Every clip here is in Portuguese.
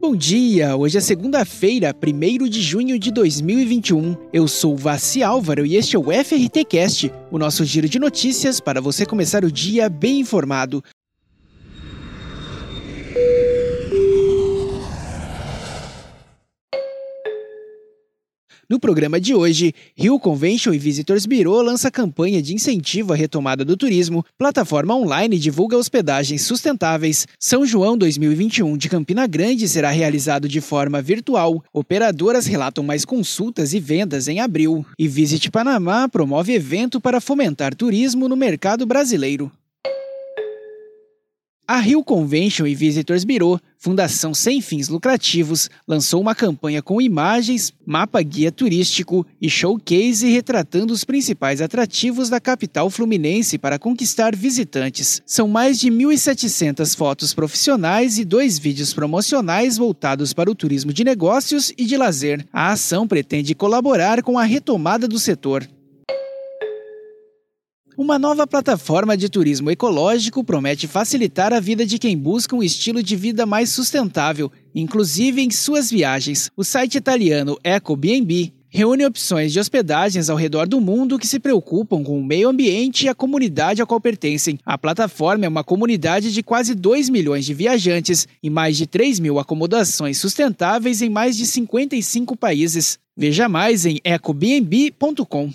Bom dia! Hoje é segunda-feira, 1 de junho de 2021. Eu sou Vassi Álvaro e este é o FRT Cast, o nosso giro de notícias para você começar o dia bem informado. No programa de hoje, Rio Convention e Visitors Bureau lança campanha de incentivo à retomada do turismo, plataforma online divulga hospedagens sustentáveis, São João 2021 de Campina Grande será realizado de forma virtual, operadoras relatam mais consultas e vendas em abril, e Visit Panamá promove evento para fomentar turismo no mercado brasileiro. A Rio Convention e Visitors Bureau, fundação sem fins lucrativos, lançou uma campanha com imagens, mapa guia turístico e showcase retratando os principais atrativos da capital fluminense para conquistar visitantes. São mais de 1.700 fotos profissionais e dois vídeos promocionais voltados para o turismo de negócios e de lazer. A ação pretende colaborar com a retomada do setor. Uma nova plataforma de turismo ecológico promete facilitar a vida de quem busca um estilo de vida mais sustentável, inclusive em suas viagens. O site italiano EcoBnB reúne opções de hospedagens ao redor do mundo que se preocupam com o meio ambiente e a comunidade a qual pertencem. A plataforma é uma comunidade de quase 2 milhões de viajantes e mais de 3 mil acomodações sustentáveis em mais de 55 países. Veja mais em ecobnb.com.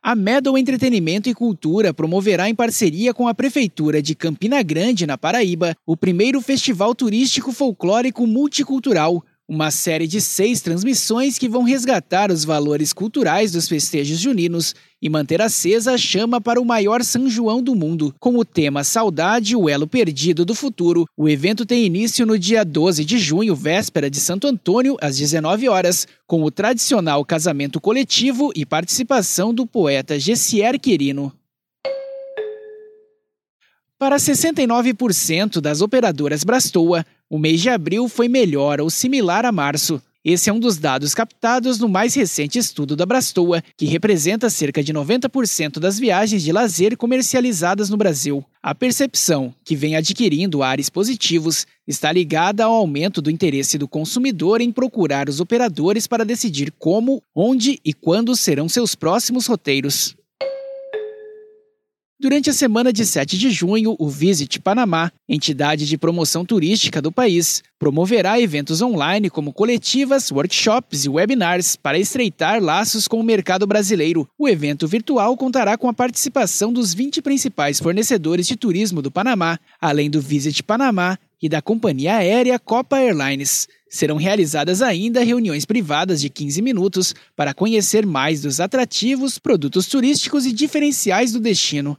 A Medal Entretenimento e Cultura promoverá em parceria com a Prefeitura de Campina Grande, na Paraíba, o primeiro festival turístico folclórico multicultural, uma série de seis transmissões que vão resgatar os valores culturais dos festejos juninos e manter acesa a chama para o maior São João do mundo. Com o tema Saudade, o elo perdido do futuro, o evento tem início no dia 12 de junho, véspera de Santo Antônio, às 19 horas, com o tradicional casamento coletivo e participação do poeta Gessier Quirino. Para 69% das operadoras Brastoa, o mês de abril foi melhor ou similar a março. Esse é um dos dados captados no mais recente estudo da Brastoa, que representa cerca de 90% das viagens de lazer comercializadas no Brasil. A percepção, que vem adquirindo ares positivos, está ligada ao aumento do interesse do consumidor em procurar os operadores para decidir como, onde e quando serão seus próximos roteiros. Durante a semana de 7 de junho, o Visit Panamá, entidade de promoção turística do país, promoverá eventos online como coletivas, workshops e webinars para estreitar laços com o mercado brasileiro. O evento virtual contará com a participação dos 20 principais fornecedores de turismo do Panamá, além do Visit Panamá e da companhia aérea Copa Airlines. Serão realizadas ainda reuniões privadas de 15 minutos para conhecer mais dos atrativos, produtos turísticos e diferenciais do destino.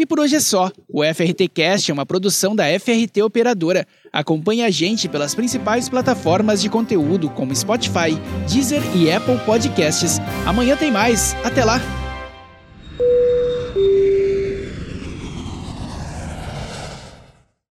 E por hoje é só. O FRT Cast é uma produção da FRT Operadora. Acompanhe a gente pelas principais plataformas de conteúdo como Spotify, Deezer e Apple Podcasts. Amanhã tem mais. Até lá!